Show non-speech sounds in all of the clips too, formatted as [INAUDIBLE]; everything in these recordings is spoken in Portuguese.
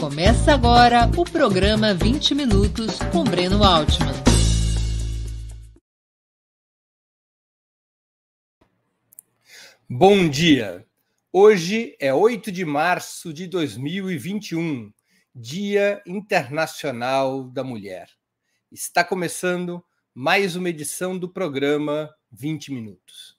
Começa agora o programa 20 Minutos com Breno Altman. Bom dia! Hoje é 8 de março de 2021, Dia Internacional da Mulher. Está começando mais uma edição do programa 20 Minutos.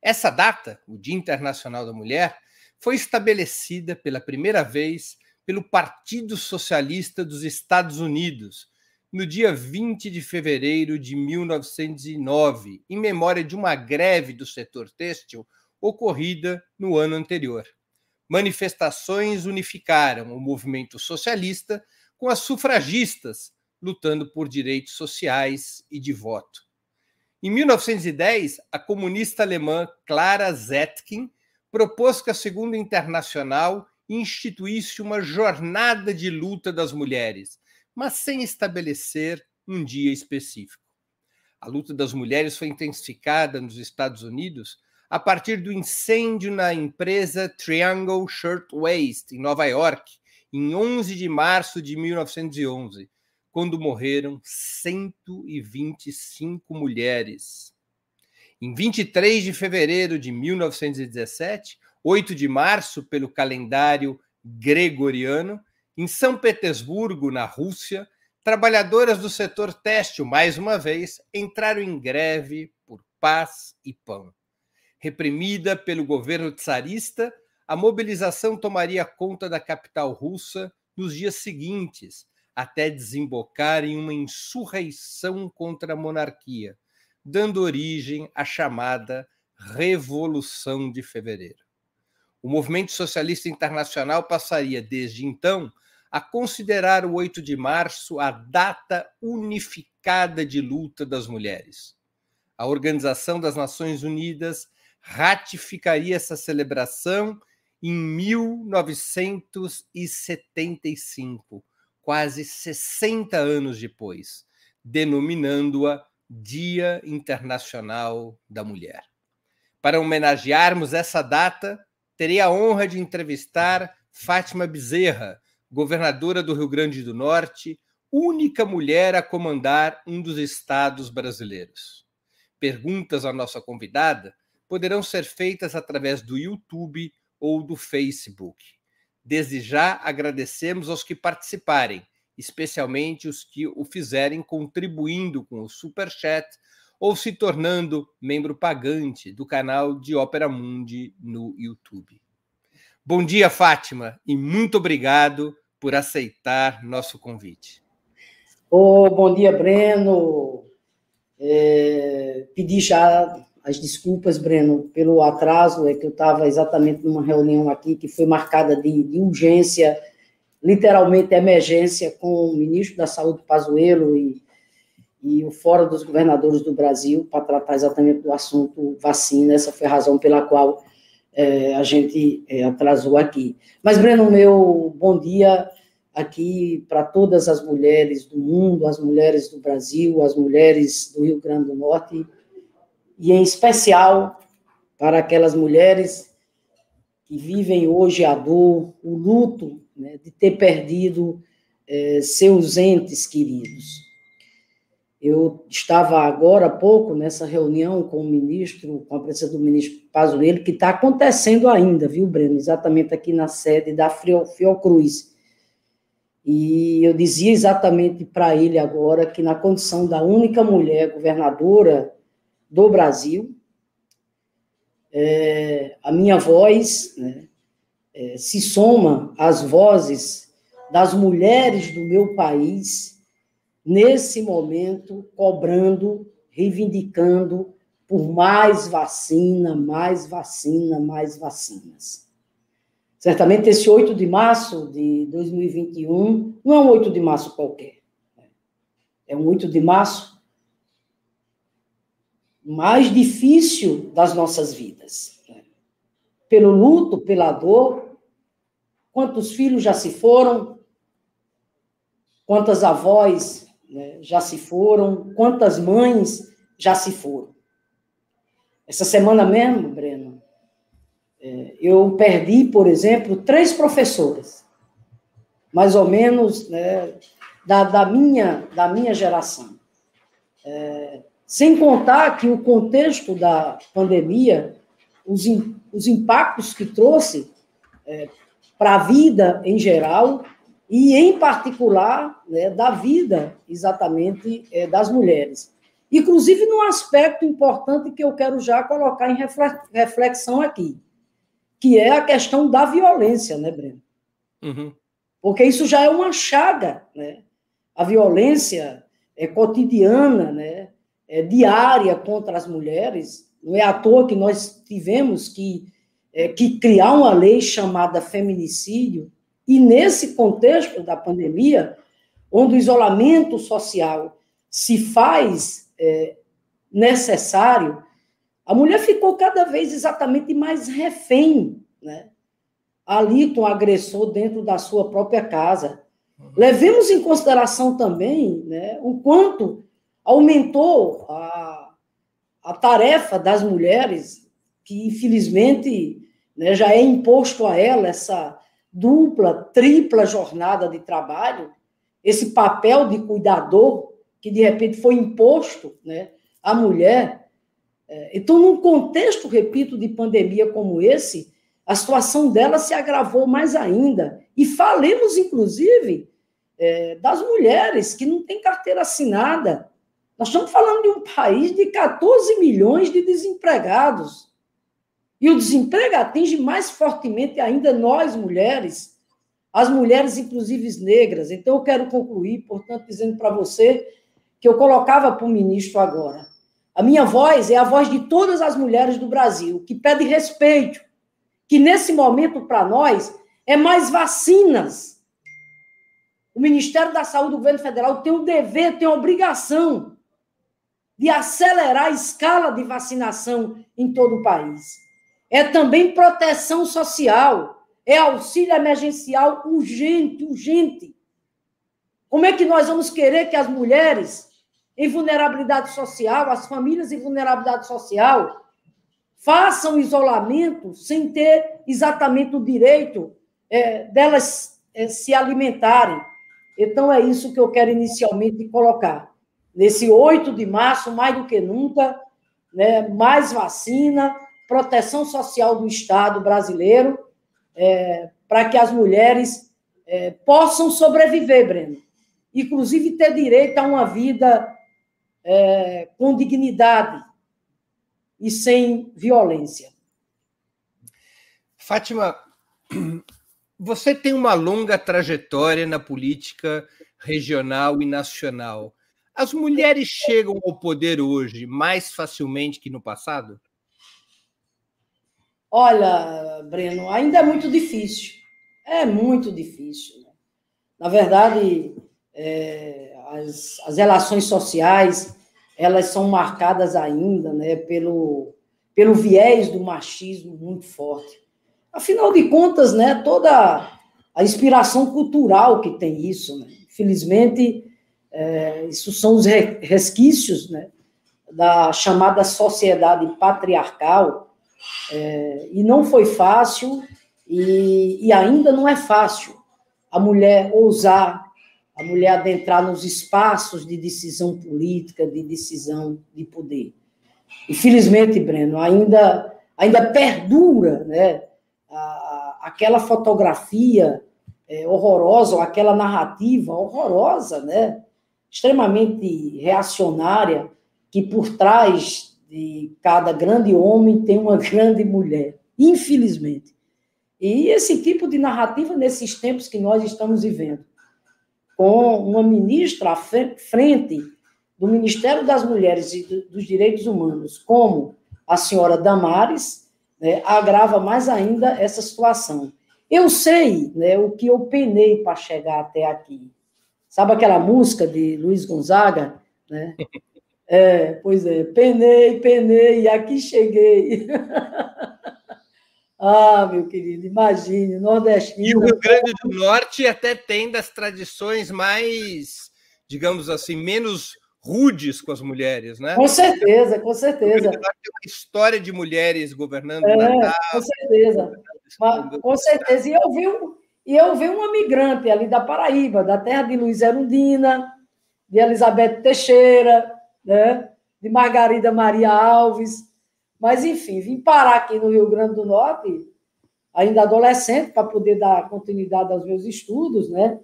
Essa data, o Dia Internacional da Mulher, foi estabelecida pela primeira vez pelo Partido Socialista dos Estados Unidos, no dia 20 de fevereiro de 1909, em memória de uma greve do setor têxtil ocorrida no ano anterior. Manifestações unificaram o movimento socialista com as sufragistas, lutando por direitos sociais e de voto. Em 1910, a comunista alemã Clara Zetkin propôs que a Segunda Internacional instituísse uma jornada de luta das mulheres, mas sem estabelecer um dia específico. A luta das mulheres foi intensificada nos Estados Unidos a partir do incêndio na empresa Triangle Shirtwaist, em Nova York, em 11 de março de 1911, quando morreram 125 mulheres. Em 23 de fevereiro de 1917, 8 de março, pelo calendário gregoriano, em São Petersburgo, na Rússia, trabalhadoras do setor têxtil, mais uma vez, entraram em greve por paz e pão. Reprimida pelo governo tsarista, a mobilização tomaria conta da capital russa nos dias seguintes, até desembocar em uma insurreição contra a monarquia, dando origem à chamada Revolução de Fevereiro. O movimento socialista internacional passaria, desde então, a considerar o 8 de março a data unificada de luta das mulheres. A Organização das Nações Unidas ratificaria essa celebração em 1975 quase 60 anos depois, denominando-a Dia Internacional da Mulher. Para homenagearmos essa data, terei a honra de entrevistar Fátima Bezerra, governadora do Rio Grande do Norte, única mulher a comandar um dos estados brasileiros. Perguntas à nossa convidada poderão ser feitas através do YouTube ou do Facebook. Desde já agradecemos aos que participarem, especialmente os que o fizerem contribuindo com o Super Chat ou se tornando membro pagante do canal de Ópera Mundi no YouTube. Bom dia, Fátima, e muito obrigado por aceitar nosso convite. Oh, bom dia, Breno. É, pedi já as desculpas, Breno, pelo atraso, é que eu estava exatamente numa reunião aqui que foi marcada de, de, urgência, literalmente emergência, com o ministro da Saúde, Pazuello, e, e o Fórum dos Governadores do Brasil, para tratar exatamente do assunto vacina. Essa foi a razão pela qual é, a gente é, atrasou aqui. Mas, Breno, meu bom dia aqui para todas as mulheres do mundo, as mulheres do Brasil, as mulheres do Rio Grande do Norte, e em especial para aquelas mulheres que vivem hoje a dor, o luto né, de ter perdido é, seus entes queridos. Eu estava agora há pouco nessa reunião com o ministro, com a presença do ministro Pazuello, que está acontecendo ainda, viu, Breno? Exatamente aqui na sede da Fiocruz. E eu dizia exatamente para ele agora que, na condição da única mulher governadora do Brasil. É, a minha voz né, é, se soma às vozes das mulheres do meu país, nesse momento, cobrando, reivindicando por mais vacina, mais vacina, mais vacinas. Certamente esse 8 de março de 2021 não é um 8 de março qualquer. Né. É um 8 de março mais difícil das nossas vidas. Pelo luto, pela dor, quantos filhos já se foram, quantas avós né, já se foram, quantas mães já se foram. Essa semana mesmo, Breno, é, eu perdi, por exemplo, três professoras. mais ou menos né, da, da, minha, da minha geração. É, sem contar que o contexto da pandemia, os, os impactos que trouxe é, para a vida em geral e, em particular, né, da vida exatamente é, das mulheres. Inclusive, num aspecto importante que eu quero já colocar em reflexão aqui, que é a questão da violência, né, Breno? Uhum. Porque isso já é uma chaga, né? A violência é cotidiana, né? É diária contra as mulheres. Não é à toa que nós tivemos que, é, que criar uma lei chamada feminicídio, e nesse contexto da pandemia, onde o isolamento social se faz é, necessário, a mulher ficou cada vez exatamente mais refém, né? Ali com agressor dentro da sua própria casa. Levemos em consideração também né, o quanto aumentou a, a tarefa das mulheres, que infelizmente né, já é imposto a ela essa dupla, tripla jornada de trabalho, esse papel de cuidador que de repente foi imposto né, à mulher. É, então, num contexto, repito, de pandemia como esse, a situação dela se agravou mais ainda. E falemos, inclusive, é, das mulheres que não têm carteira assinada. Nós estamos falando de um país de 14 milhões de desempregados. E o desemprego atinge mais fortemente ainda nós, mulheres, as mulheres, inclusive negras. Então, eu quero concluir, portanto, dizendo para você que eu colocava para o ministro agora. A minha voz é a voz de todas as mulheres do Brasil, que pede respeito, que nesse momento, para nós, é mais vacinas. O Ministério da Saúde do governo federal tem o dever, tem a obrigação de acelerar a escala de vacinação em todo o país. É também proteção social, é auxílio emergencial urgente, urgente. Como é que nós vamos querer que as mulheres em vulnerabilidade social, as famílias em vulnerabilidade social, façam isolamento sem ter exatamente o direito é, delas é, se alimentarem. Então, é isso que eu quero inicialmente colocar. Nesse 8 de março, mais do que nunca, né, mais vacina, proteção social do Estado brasileiro, é, para que as mulheres é, possam sobreviver, Breno. Inclusive, ter direito a uma vida é, com dignidade, e sem violência. Fátima, você tem uma longa trajetória na política regional e nacional. As mulheres chegam ao poder hoje mais facilmente que no passado? Olha, Breno, ainda é muito difícil. É muito difícil. Né? Na verdade, é, as, as relações sociais elas são marcadas ainda né, pelo, pelo viés do machismo muito forte. Afinal de contas, né, toda a inspiração cultural que tem isso, né? Felizmente, é, isso são os resquícios né, da chamada sociedade patriarcal, é, e não foi fácil, e, e ainda não é fácil a mulher ousar a mulher adentrar nos espaços de decisão política, de decisão de poder. Infelizmente, Breno, ainda, ainda perdura né, a, aquela fotografia é, horrorosa, ou aquela narrativa horrorosa, né, extremamente reacionária, que por trás de cada grande homem tem uma [LAUGHS] grande mulher, infelizmente. E esse tipo de narrativa, nesses tempos que nós estamos vivendo, com uma ministra à frente do Ministério das Mulheres e dos Direitos Humanos, como a senhora Damares, né, agrava mais ainda essa situação. Eu sei né, o que eu penei para chegar até aqui. Sabe aquela música de Luiz Gonzaga? Né? [LAUGHS] É, pois é, penei, penei, e aqui cheguei. [LAUGHS] Ah, meu querido, imagine, nordestino. E o Rio Grande do Norte até tem das tradições mais, digamos assim, menos rudes com as mulheres, né? Com certeza, com certeza. Tem uma história de mulheres governando é, Natal. Com certeza. Mas, com certeza. E eu vi, e eu vi uma migrante ali da Paraíba, da terra de Luiz Erundina, de Elizabeth Teixeira, né? de Margarida Maria Alves. Mas, enfim, vim parar aqui no Rio Grande do Norte, ainda adolescente, para poder dar continuidade aos meus estudos, né?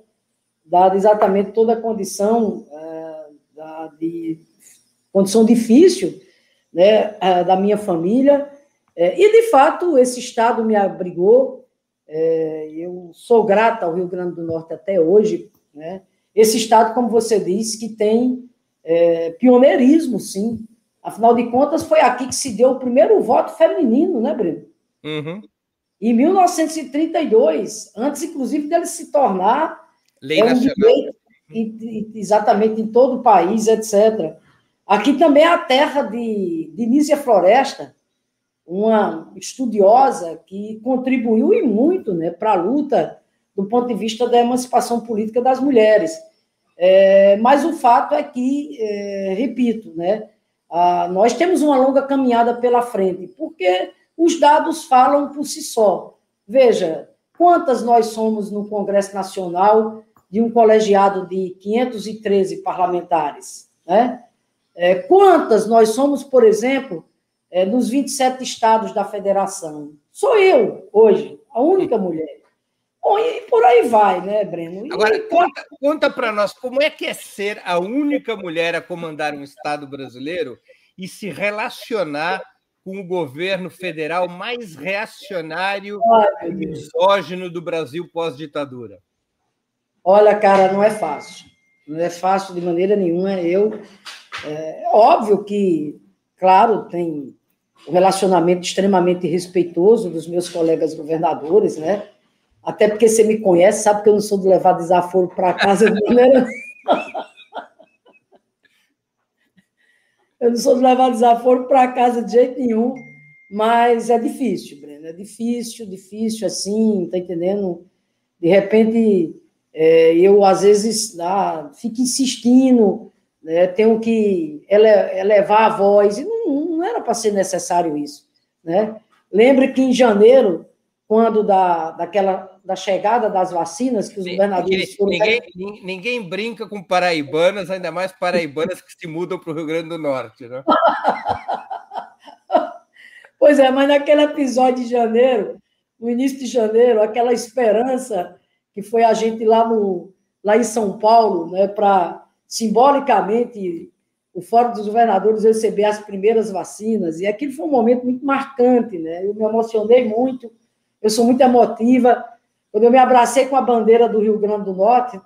dada exatamente toda a condição é, da, de condição difícil né, é, da minha família. É, e, de fato, esse Estado me abrigou, eu sou grata ao Rio Grande do Norte até hoje. Né? Esse Estado, como você disse, que tem é, pioneirismo, sim. Afinal de contas, foi aqui que se deu o primeiro voto feminino, né, Breno? Uhum. Em 1932, antes, inclusive, dele se tornar Lei é um nacional. Direito, exatamente em todo o país, etc. Aqui também é a terra de, de Nízia Floresta, uma estudiosa que contribuiu e muito né, para a luta do ponto de vista da emancipação política das mulheres. É, mas o fato é que, é, repito, né, a, nós temos uma longa caminhada pela frente, porque os dados falam por si só. Veja, quantas nós somos no Congresso Nacional de um colegiado de 513 parlamentares? Né? É, quantas nós somos, por exemplo, é, nos 27 estados da federação. Sou eu, hoje, a única mulher. Bom, e por aí vai, né, Breno? E, Agora, conta, conta para nós como é que é ser a única mulher a comandar um Estado brasileiro e se relacionar com o governo federal mais reacionário e misógino do Brasil pós-ditadura? Olha, cara, não é fácil. Não é fácil de maneira nenhuma. Eu, é, é óbvio que, claro, tem um relacionamento extremamente respeitoso dos meus colegas governadores, né? Até porque você me conhece, sabe que eu não sou de levar desaforo para casa de maneira. eu não sou de levar desaforo para casa de jeito nenhum, mas é difícil, Breno, é difícil, difícil assim, tá entendendo? De repente, é, eu às vezes ah, fico insistindo, né, tenho que ele, elevar a voz, e não, não era para ser necessário isso. Né? Lembre que em janeiro, quando da, daquela, da chegada das vacinas, que os Sim, governadores foram. Ninguém, ninguém brinca com paraibanas, ainda mais paraibanas que se mudam para o Rio Grande do Norte. Né? [LAUGHS] pois é, mas naquele episódio de janeiro, no início de janeiro, aquela esperança que foi a gente lá, no, lá em São Paulo, né, para simbolicamente o Fórum dos Governadores receber as primeiras vacinas, e aquilo foi um momento muito marcante, né? Eu me emocionei muito, eu sou muito emotiva. Quando eu me abracei com a bandeira do Rio Grande do Norte,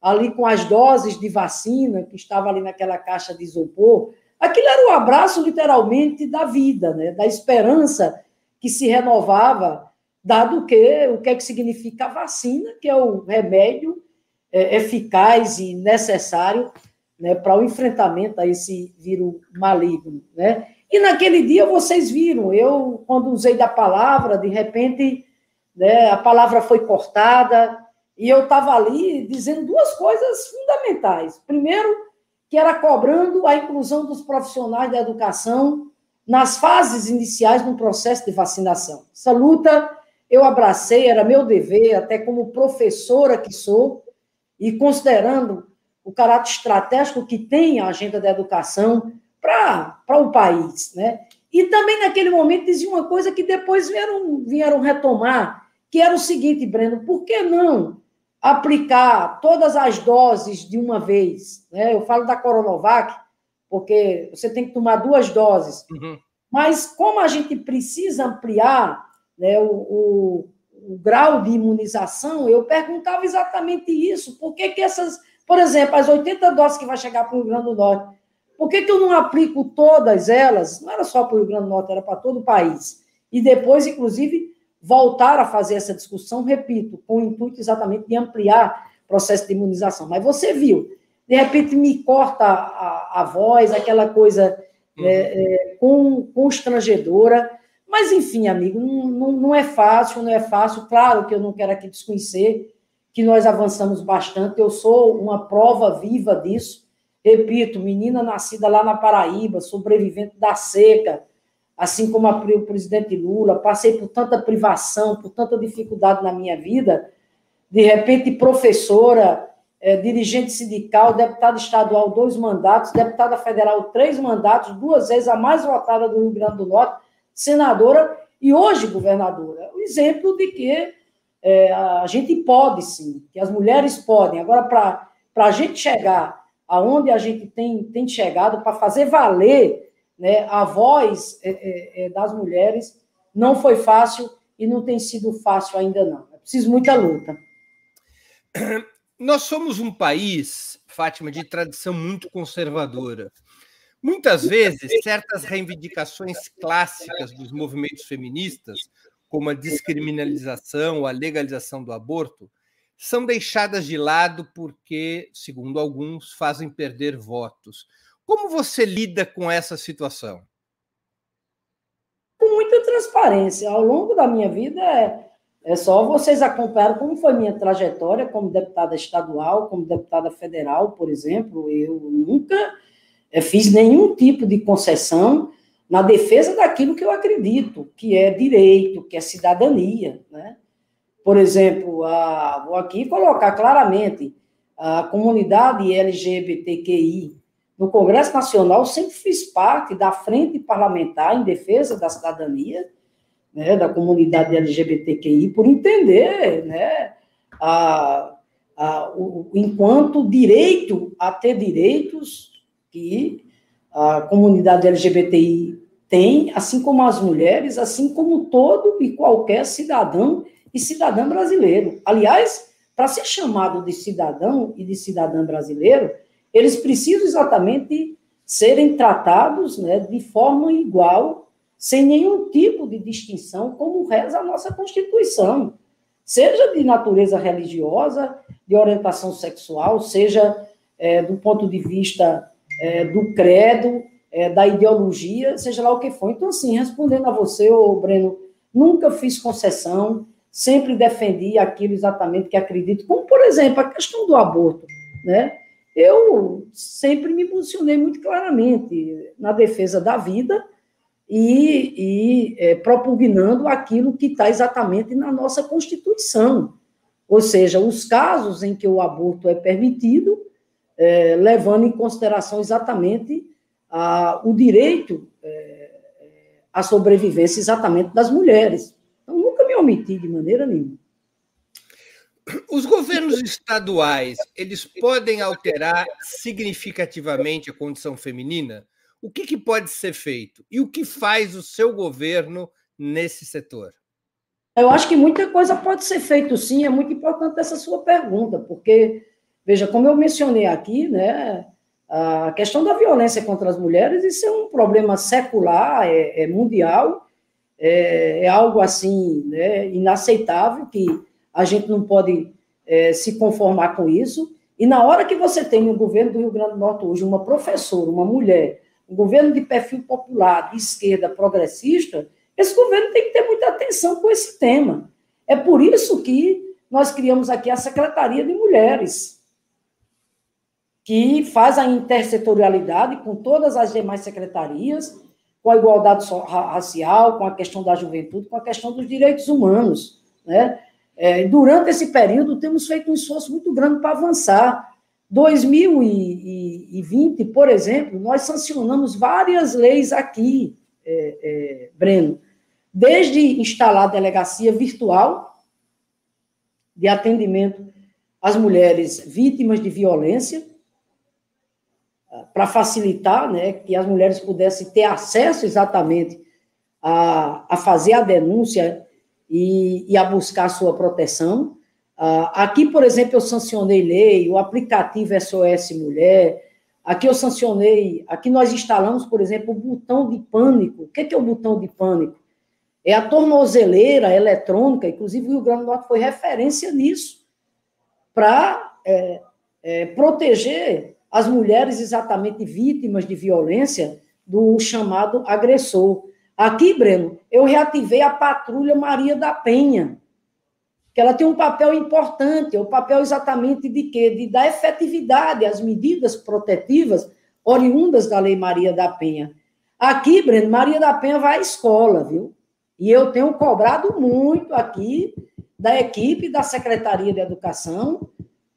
ali com as doses de vacina que estava ali naquela caixa de isopor, aquilo era o um abraço literalmente da vida, né? Da esperança que se renovava, dado que o que é que significa a vacina, que é o remédio é, eficaz e necessário né, para o enfrentamento a esse vírus maligno. Né? E naquele dia vocês viram, eu, quando usei da palavra, de repente né, a palavra foi cortada, e eu estava ali dizendo duas coisas fundamentais. Primeiro, que era cobrando a inclusão dos profissionais da educação nas fases iniciais do processo de vacinação. Essa luta eu abracei, era meu dever, até como professora que sou, e considerando o caráter estratégico que tem a agenda da educação para o país. Né? E também, naquele momento, dizia uma coisa que depois vieram, vieram retomar, que era o seguinte, Breno, por que não aplicar todas as doses de uma vez? Né? Eu falo da Coronavac, porque você tem que tomar duas doses. Uhum. Mas como a gente precisa ampliar né, o, o o grau de imunização, eu perguntava exatamente isso. Por que, que essas, por exemplo, as 80 doses que vai chegar para o Rio Grande do Norte, por que, que eu não aplico todas elas? Não era só para o Rio Grande do Norte, era para todo o país. E depois, inclusive, voltar a fazer essa discussão, repito, com o intuito exatamente de ampliar o processo de imunização. Mas você viu, de repente me corta a, a voz, aquela coisa uhum. é, é, constrangedora. Mas, enfim, amigo, não, não, não, é fácil, não é fácil. Claro que eu não quero aqui desconhecer que nós avançamos bastante. Eu sou uma prova viva disso. Repito, menina nascida lá na Paraíba, sobrevivente da seca, assim como o presidente Lula, passei por tanta privação, por tanta dificuldade na minha vida, de repente professora, é, dirigente sindical, deputada estadual, dois mandatos, deputada federal, três mandatos, duas vezes a mais votada do Rio Grande do Norte, senadora e hoje governadora. O exemplo de que é, a gente pode sim, que as mulheres podem. Agora, para a gente chegar aonde a gente tem, tem chegado, para fazer valer né, a voz é, é, é, das mulheres, não foi fácil e não tem sido fácil ainda não. É preciso muita luta. Nós somos um país, Fátima, de tradição muito conservadora. Muitas vezes, certas reivindicações clássicas dos movimentos feministas, como a descriminalização, a legalização do aborto, são deixadas de lado porque, segundo alguns, fazem perder votos. Como você lida com essa situação? Com muita transparência. Ao longo da minha vida, é é só vocês acompanharem como foi minha trajetória como deputada estadual, como deputada federal, por exemplo. Eu nunca eh, fiz nenhum tipo de concessão na defesa daquilo que eu acredito, que é direito, que é cidadania. Né? Por exemplo, a, vou aqui colocar claramente, a comunidade LGBTQI no Congresso Nacional sempre fiz parte da frente parlamentar em defesa da cidadania, né, da comunidade LGBTQI por entender né, a, a, o, enquanto direito a ter direitos que a comunidade LGBTI tem, assim como as mulheres, assim como todo e qualquer cidadão e cidadã brasileiro. Aliás, para ser chamado de cidadão e de cidadã brasileiro, eles precisam exatamente serem tratados né, de forma igual sem nenhum tipo de distinção, como reza a nossa Constituição, seja de natureza religiosa, de orientação sexual, seja é, do ponto de vista é, do credo, é, da ideologia, seja lá o que for. Então, assim, respondendo a você, ô Breno, nunca fiz concessão, sempre defendi aquilo exatamente que acredito, como, por exemplo, a questão do aborto, né? Eu sempre me posicionei muito claramente na defesa da vida, e, e é, propugnando aquilo que está exatamente na nossa Constituição. Ou seja, os casos em que o aborto é permitido, é, levando em consideração exatamente a, o direito é, à sobrevivência exatamente das mulheres. Omiti de maneira nenhuma. Os governos estaduais, eles podem alterar significativamente a condição feminina? O que, que pode ser feito? E o que faz o seu governo nesse setor? Eu acho que muita coisa pode ser feito, sim. É muito importante essa sua pergunta, porque, veja, como eu mencionei aqui, né, a questão da violência contra as mulheres, isso é um problema secular, é, é mundial, é, é, algo assim né, inaceitável, que a gente não pode é, se conformar com isso. E na hora que você tem no governo do Rio Grande do Norte hoje uma professora, uma mulher, um governo de perfil popular, de esquerda, progressista, esse governo tem que ter muita atenção com esse tema. É por isso que nós criamos aqui a Secretaria de Mulheres, que faz a intersetorialidade com todas as demais secretarias, com a igualdade racial, com a questão da juventude, com a questão dos direitos humanos. Né? É, durante esse período, temos feito um esforço muito grande para avançar. 2020, por exemplo, nós sancionamos várias leis aqui, é, é, Breno, desde instalar delegacia virtual de atendimento às mulheres vítimas de violência, para facilitar né, que as mulheres pudessem ter acesso exatamente a, a fazer a denúncia e, e a buscar sua proteção. Uh, aqui, por exemplo, eu sancionei lei, o aplicativo SOS Mulher. Aqui eu sancionei, aqui nós instalamos, por exemplo, o botão de pânico. O que é, o botão de pânico? É a tornozeleira eletrônica, inclusive o Rio Grande do Norte foi referência nisso, para é, é, proteger as mulheres exatamente vítimas de violência do chamado agressor. Aqui, Breno, eu reativei a patrulha Maria da Penha, que ela tem um papel importante, é o papel exatamente de quê? De dar efetividade às medidas protetivas oriundas da Lei Maria da Penha. Aqui, Breno, Maria da Penha vai à escola, viu? E eu tenho cobrado muito aqui da equipe da Secretaria de Educação,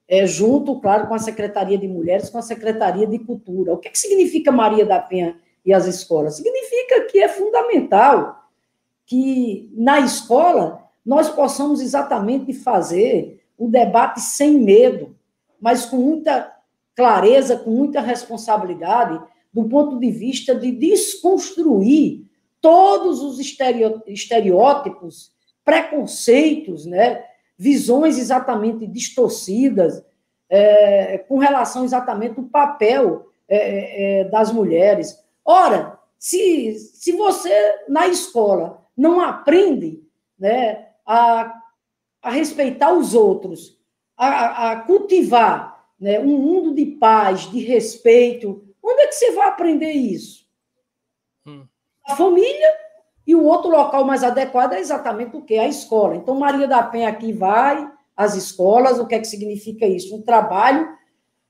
é, junto, claro, com a Secretaria de Mulheres, com a Secretaria de Cultura. O que, que significa Maria da Penha e as escolas? Significa que é fundamental que na escola nós possamos exatamente fazer o debate sem medo, mas com muita clareza, com muita responsabilidade, do ponto de vista de desconstruir todos os estereótipos, preconceitos, né, visões exatamente distorcidas é, com relação exatamente ao papel é, é, é, das mulheres. Ora, se, se você na escola não aprende né, a, a respeitar os outros, a, a cultivar né, um mundo de paz, de respeito, onde é que você vai aprender isso? Hum. A família e o outro local mais adequado é exatamente o que? A escola. Então, Maria da Penha aqui vai às escolas, o que é que significa isso? Um trabalho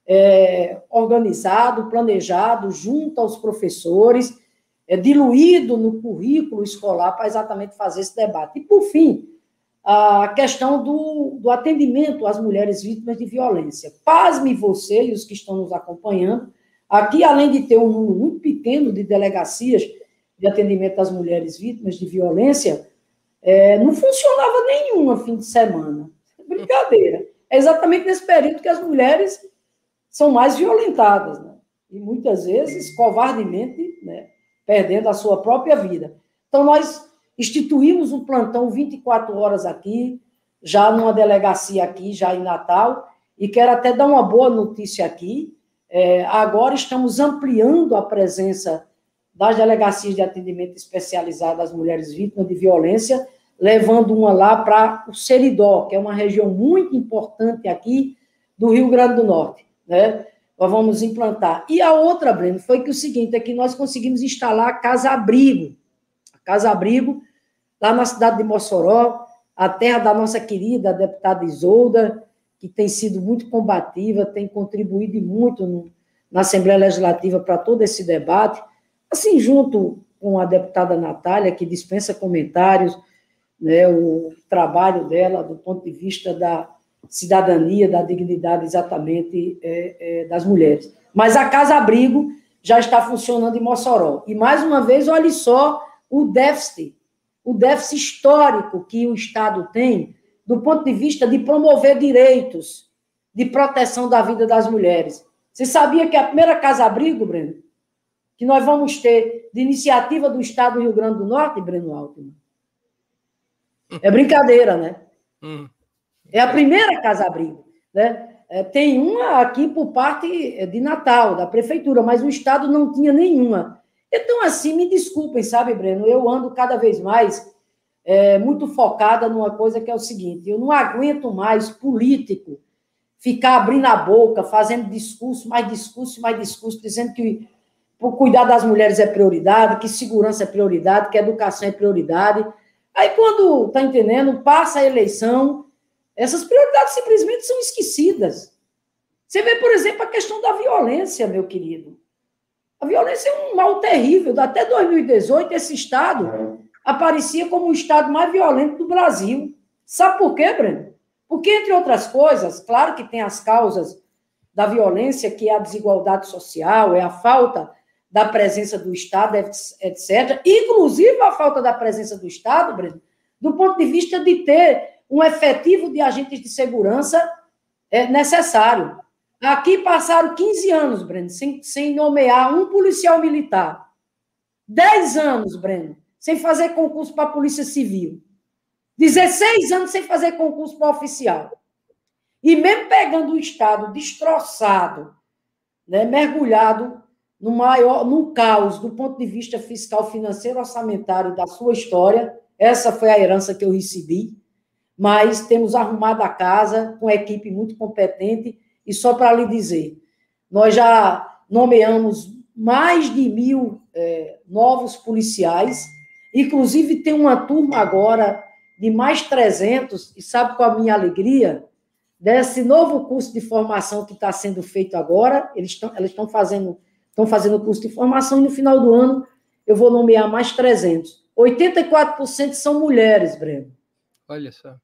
é, organizado, planejado, junto aos professores, é, diluído no currículo escolar para exatamente fazer esse debate. E, por fim, a questão do, do atendimento às mulheres vítimas de violência. Pasme você e os que estão nos acompanhando, aqui, além de ter um número muito pequeno de delegacias de atendimento às mulheres vítimas de violência, é, não funcionava nenhuma fim de semana. Brincadeira. É exatamente nesse período que as mulheres são mais violentadas, né? e muitas vezes, covardemente, né, perdendo a sua própria vida. Então, nós instituímos um plantão 24 horas aqui, já numa delegacia aqui, já em Natal, e quero até dar uma boa notícia aqui. É, agora estamos ampliando a presença das delegacias de atendimento especializado às mulheres vítimas de violência, levando uma lá para o Seridó, que é uma região muito importante aqui do Rio Grande do Norte, né? Nós vamos implantar. E a outra, Breno, foi que o seguinte, é que nós conseguimos instalar a Casa Abrigo. A Casa Abrigo, lá na cidade de Mossoró, a terra da nossa querida deputada Isolda, que tem sido muito combativa, tem contribuído muito no, na Assembleia Legislativa para todo esse debate. Assim, junto com a deputada Natália, que dispensa comentários, né, o trabalho dela do ponto de vista da cidadania, da dignidade exatamente é, é, das mulheres. Mas a Casa Abrigo já está funcionando em Mossoró. E, mais uma vez, olhe só o déficit, o déficit histórico que o Estado tem do ponto de vista de promover direitos de proteção da vida das mulheres. Você sabia que a primeira casa-abrigo, Breno, que nós vamos ter de iniciativa do Estado do Rio Grande do Norte, Breno Altman. É brincadeira, né? Hum. É a primeira casa-abrigo. Né? É, tem uma aqui por parte de Natal, da prefeitura, mas o Estado não tinha nenhuma. Então, assim, me desculpem, sabe, Breno? Eu ando cada vez mais é, muito focada numa coisa que é o seguinte: eu não aguento mais político ficar abrindo a boca, fazendo discurso, mais discurso, mais discurso, dizendo que por cuidar das mulheres é prioridade, que segurança é prioridade, que educação é prioridade. Aí, quando, tá entendendo, passa a eleição, essas prioridades simplesmente são esquecidas. Você vê, por exemplo, a questão da violência, meu querido. A violência é um mal terrível. Até 2018, esse Estado aparecia como o Estado mais violento do Brasil. Sabe por quê, Breno? Porque, entre outras coisas, claro que tem as causas da violência, que é a desigualdade social, é a falta da presença do Estado, etc. Inclusive a falta da presença do Estado, Breno, do ponto de vista de ter um efetivo de agentes de segurança é, necessário. Aqui passaram 15 anos, Breno, sem, sem nomear um policial militar. 10 anos, Breno, sem fazer concurso para a Polícia Civil. 16 anos sem fazer concurso para oficial. E mesmo pegando o Estado destroçado, né, mergulhado no maior, no caos do ponto de vista fiscal, financeiro, orçamentário da sua história. Essa foi a herança que eu recebi. Mas temos arrumado a casa com equipe muito competente. E só para lhe dizer, nós já nomeamos mais de mil é, novos policiais. Inclusive, tem uma turma agora de mais 300. E sabe qual a minha alegria? Desse novo curso de formação que está sendo feito agora. Eles estão fazendo estão fazendo curso de formação e no final do ano eu vou nomear mais 300. 84% são mulheres, Breno. Olha só.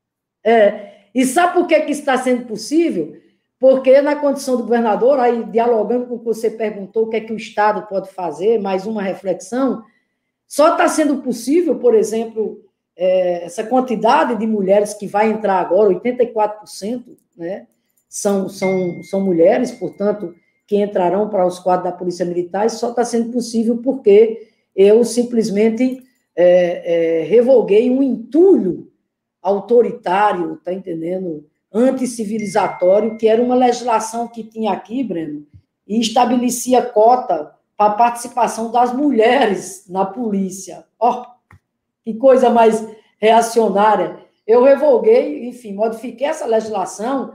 É, e sabe por que, que isso está sendo possível? Porque na condição do governador, aí dialogando com o que você perguntou, o que é que o Estado pode fazer, mais uma reflexão, só está sendo possível, por exemplo, é, essa quantidade de mulheres que vai entrar agora, 84%, né, são, são, são mulheres, portanto, que entrarão para os quadros da Polícia Militar, e só está sendo possível porque eu simplesmente é, é, revoguei um entulho autoritário, tá entendendo? Anticivilizatório, que era uma legislação que tinha aqui, Breno, e estabelecia cota para a participação das mulheres na polícia. Ó, oh, que coisa mais reacionária. Eu revoguei, enfim, modifiquei essa legislação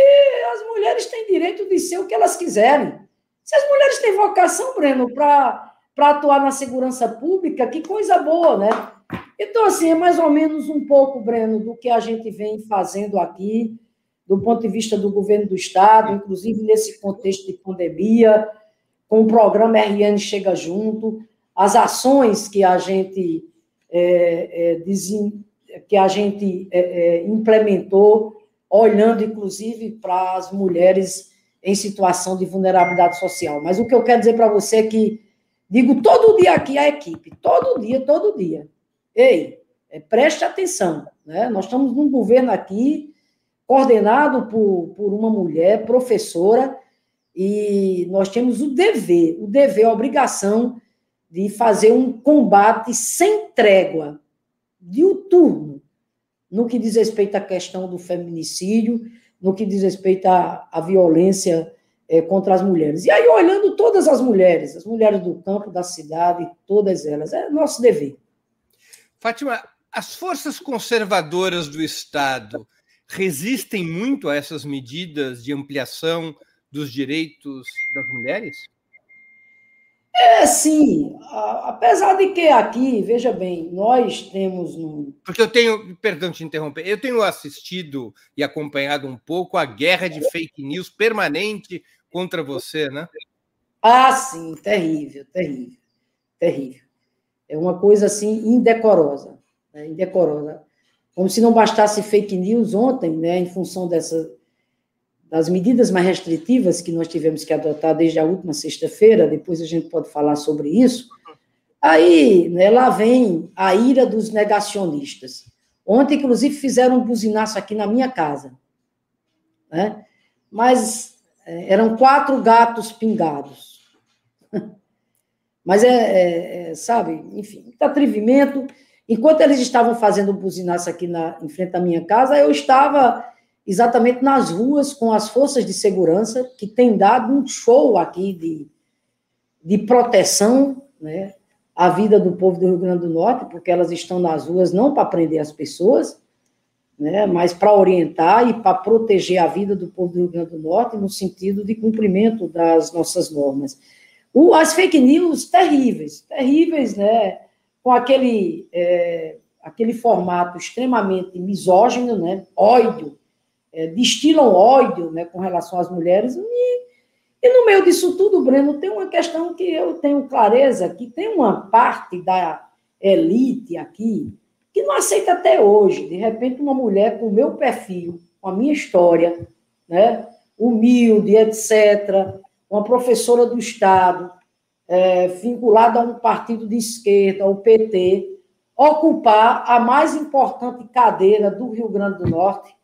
e as mulheres têm direito de ser o que elas quiserem. Se as mulheres têm vocação, Breno, para atuar na segurança pública, que coisa boa, né? Então, assim, é mais ou menos um pouco, Breno, do que a gente vem fazendo aqui, do ponto de vista do governo do Estado, inclusive nesse contexto de pandemia, com o programa RN Chega Junto, as ações que a gente, é, é, que a gente é, implementou, olhando inclusive para as mulheres em situação de vulnerabilidade social. Mas o que eu quero dizer para você é que, digo todo dia aqui a equipe, todo dia, todo dia. Ei, é, preste atenção, né? Nós estamos num governo aqui coordenado por, por uma mulher professora e nós temos o dever, o dever, a obrigação de fazer um combate sem trégua, diuturno, no que diz respeito à questão do feminicídio, no que diz respeito à, à violência é, contra as mulheres. E aí, olhando todas as mulheres, as mulheres do campo, da cidade, todas elas, é nosso dever. Fátima, as forças conservadoras do Estado resistem muito a essas medidas de ampliação dos direitos das mulheres? É, sim. Apesar de que aqui, veja bem, nós temos um. Porque eu tenho, perdão te interromper, eu tenho assistido e acompanhado um pouco a guerra de fake news permanente contra você, né? Ah, sim, terrível, terrível, terrível. É uma coisa assim indecorosa, né? indecorosa. Como se não bastasse fake news ontem, né, em função dessa, das medidas mais restritivas que nós tivemos que adotar desde a última sexta-feira, depois a gente pode falar sobre isso. Aí, né, lá vem a ira dos negacionistas. Ontem, inclusive, fizeram um buzinaço aqui na minha casa. Né? Mas é, eram quatro gatos pingados. Mas é, é, é, sabe, enfim, muito atrevimento. Enquanto eles estavam fazendo o buzinaço aqui na, em frente à minha casa, eu estava exatamente nas ruas com as forças de segurança, que têm dado um show aqui de, de proteção né, à vida do povo do Rio Grande do Norte, porque elas estão nas ruas não para prender as pessoas, né, mas para orientar e para proteger a vida do povo do Rio Grande do Norte no sentido de cumprimento das nossas normas. O, as fake news terríveis, terríveis, né, com aquele, é, aquele formato extremamente misógino, né, ódio, é, destilam ódio né, com relação às mulheres. E, e no meio disso tudo, Breno, tem uma questão que eu tenho clareza, que tem uma parte da elite aqui que não aceita até hoje. De repente, uma mulher com o meu perfil, com a minha história, né, humilde, etc., uma professora do Estado, é, vinculada a um partido de esquerda, o PT, ocupar a mais importante cadeira do Rio Grande do Norte,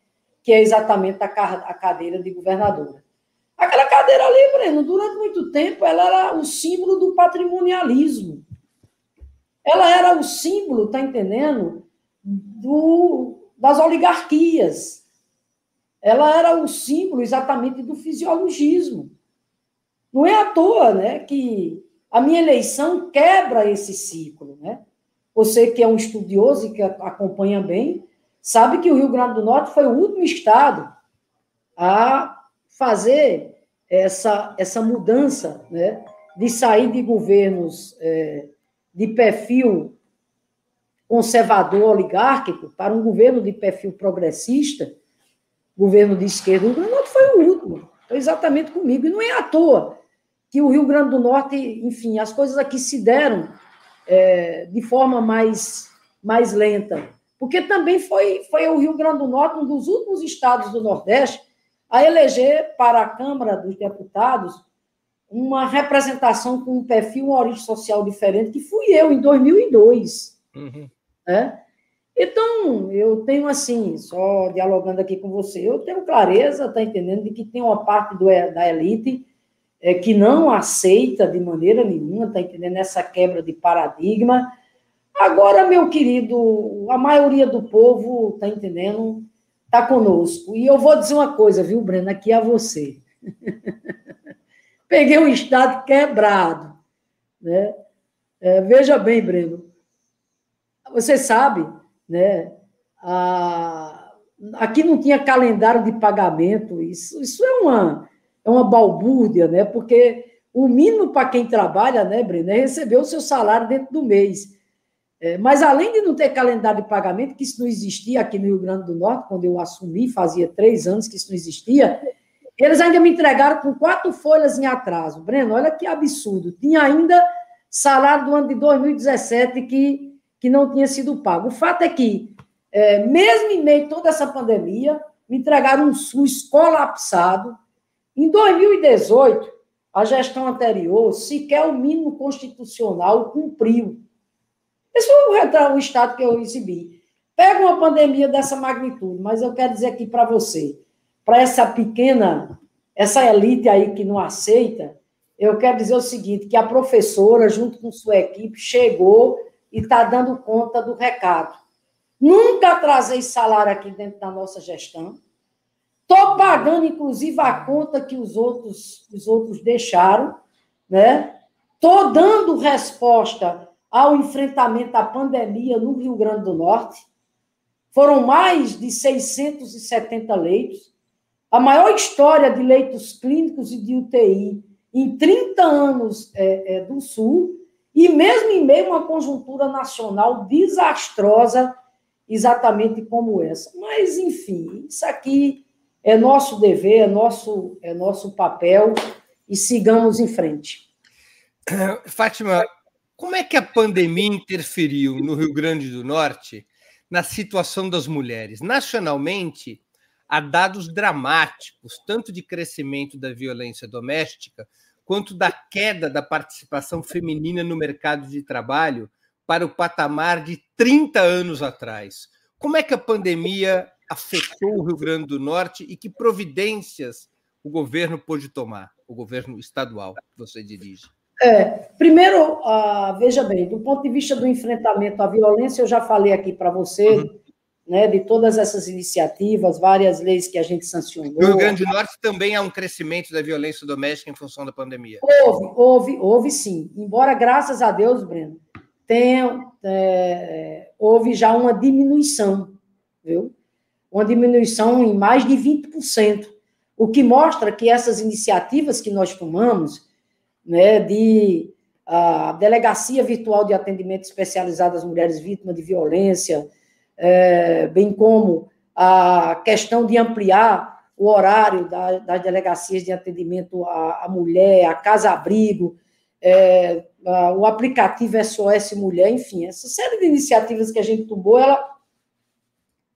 que é exatamente a, a cadeira de governadora. Aquela cadeira ali, Breno, durante muito tempo, ela era o símbolo do patrimonialismo. Ela era o símbolo, tá entendendo? Do, das oligarquias. Ela era o símbolo exatamente do fisiologismo. Não é à toa né, que a minha eleição quebra esse ciclo. Né? Você que é um estudioso e que acompanha bem, sabe que o Rio Grande do Norte foi o último estado a fazer essa, essa mudança, né, de sair de governos é, de perfil conservador oligárquico para um governo de perfil progressista, governo de esquerda. O Rio Grande do Norte foi o último, foi exatamente comigo. E não é à toa que o Rio Grande do Norte, enfim, as coisas aqui se deram é, de forma mais, mais lenta porque também foi, foi o Rio Grande do Norte um dos últimos estados do Nordeste a eleger para a Câmara dos Deputados uma representação com um perfil, uma origem social diferente, que fui eu, em 2002. Uhum. Né? Então, eu tenho assim, só dialogando aqui com você, eu tenho clareza, está entendendo, de que tem uma parte do, da elite é, que não aceita de maneira nenhuma, está entendendo, essa quebra de paradigma. Agora, meu querido, a maioria do povo, está entendendo, está conosco. E eu vou dizer uma coisa, viu, Breno, aqui a você. [LAUGHS] Peguei um estado quebrado. Né? É, veja bem, Breno, você sabe, né? A, aqui não tinha calendário de pagamento, isso, isso é uma, é uma balbúrdia, né? Porque o mínimo para quem trabalha, né, Breno, é receber o seu salário dentro do mês. É, mas além de não ter calendário de pagamento, que isso não existia aqui no Rio Grande do Norte, quando eu assumi, fazia três anos que isso não existia, eles ainda me entregaram com quatro folhas em atraso. Breno, olha que absurdo. Tinha ainda salário do ano de 2017 que, que não tinha sido pago. O fato é que, é, mesmo em meio a toda essa pandemia, me entregaram um SUS colapsado. Em 2018, a gestão anterior, sequer o mínimo constitucional cumpriu. Esse foi o, o estado que eu recebi. Pega uma pandemia dessa magnitude, mas eu quero dizer aqui para você, para essa pequena, essa elite aí que não aceita, eu quero dizer o seguinte, que a professora, junto com sua equipe, chegou e está dando conta do recado. Nunca atrasei salário aqui dentro da nossa gestão. Estou pagando, inclusive, a conta que os outros, os outros deixaram. Né? Estou dando resposta ao enfrentamento à pandemia no Rio Grande do Norte. Foram mais de 670 leitos a maior história de leitos clínicos e de UTI em 30 anos é, é, do Sul, e mesmo em meio a uma conjuntura nacional desastrosa, exatamente como essa. Mas, enfim, isso aqui é nosso dever, é nosso, é nosso papel, e sigamos em frente. Fátima, como é que a pandemia interferiu no Rio Grande do Norte na situação das mulheres? Nacionalmente, há dados dramáticos, tanto de crescimento da violência doméstica, quanto da queda da participação feminina no mercado de trabalho para o patamar de 30 anos atrás. Como é que a pandemia afetou o Rio Grande do Norte e que providências o governo pôde tomar, o governo estadual que você dirige? É, primeiro, uh, veja bem, do ponto de vista do enfrentamento à violência, eu já falei aqui para você, uhum né, de todas essas iniciativas, várias leis que a gente sancionou. No Rio Grande do Norte também há um crescimento da violência doméstica em função da pandemia. Houve, houve, houve sim. Embora, graças a Deus, Breno, tenha, é, houve já uma diminuição, viu? Uma diminuição em mais de 20%, o que mostra que essas iniciativas que nós tomamos, né, de a delegacia virtual de atendimento especializado às mulheres vítimas de violência, é, bem como a questão de ampliar o horário da, das delegacias de atendimento à, à mulher, a casa-abrigo, é, o aplicativo SOS Mulher, enfim, essa série de iniciativas que a gente tomou, ela,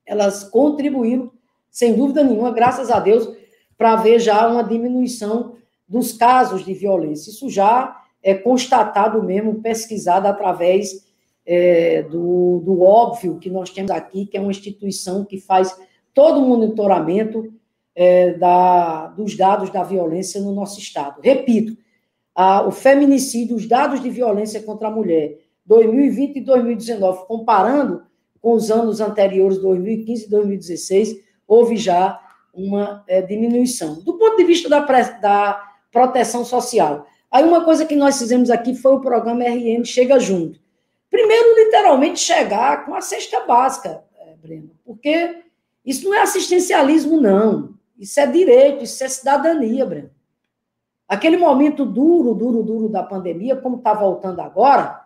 elas contribuíram, sem dúvida nenhuma, graças a Deus, para ver já uma diminuição dos casos de violência. Isso já é constatado mesmo, pesquisado através é, do, do óbvio que nós temos aqui, que é uma instituição que faz todo o monitoramento é, da, dos dados da violência no nosso Estado. Repito, a, o feminicídio, os dados de violência contra a mulher, 2020 e 2019, comparando com os anos anteriores, 2015 e 2016, houve já uma é, diminuição. Do ponto de vista da, da proteção social, aí uma coisa que nós fizemos aqui foi o programa RN Chega Junto. Primeiro, literalmente, chegar com a cesta básica, é, Breno, porque isso não é assistencialismo, não. Isso é direito, isso é cidadania, Breno. Aquele momento duro, duro, duro da pandemia, como está voltando agora,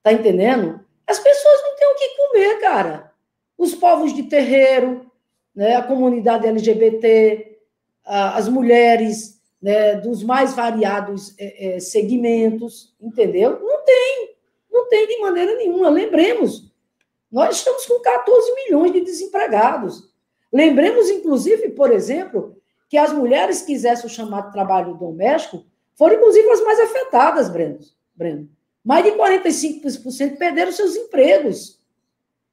tá entendendo? As pessoas não têm o que comer, cara. Os povos de terreiro, né, a comunidade LGBT, as mulheres né, dos mais variados é, é, segmentos, entendeu? Não tem. Não tem de maneira nenhuma. Lembremos, Nós estamos com 14 milhões de desempregados. Lembremos, inclusive, por exemplo, que as mulheres que quisessem o chamado trabalho doméstico foram, inclusive, as mais afetadas, Breno. Breno. Mais de 45% perderam seus empregos.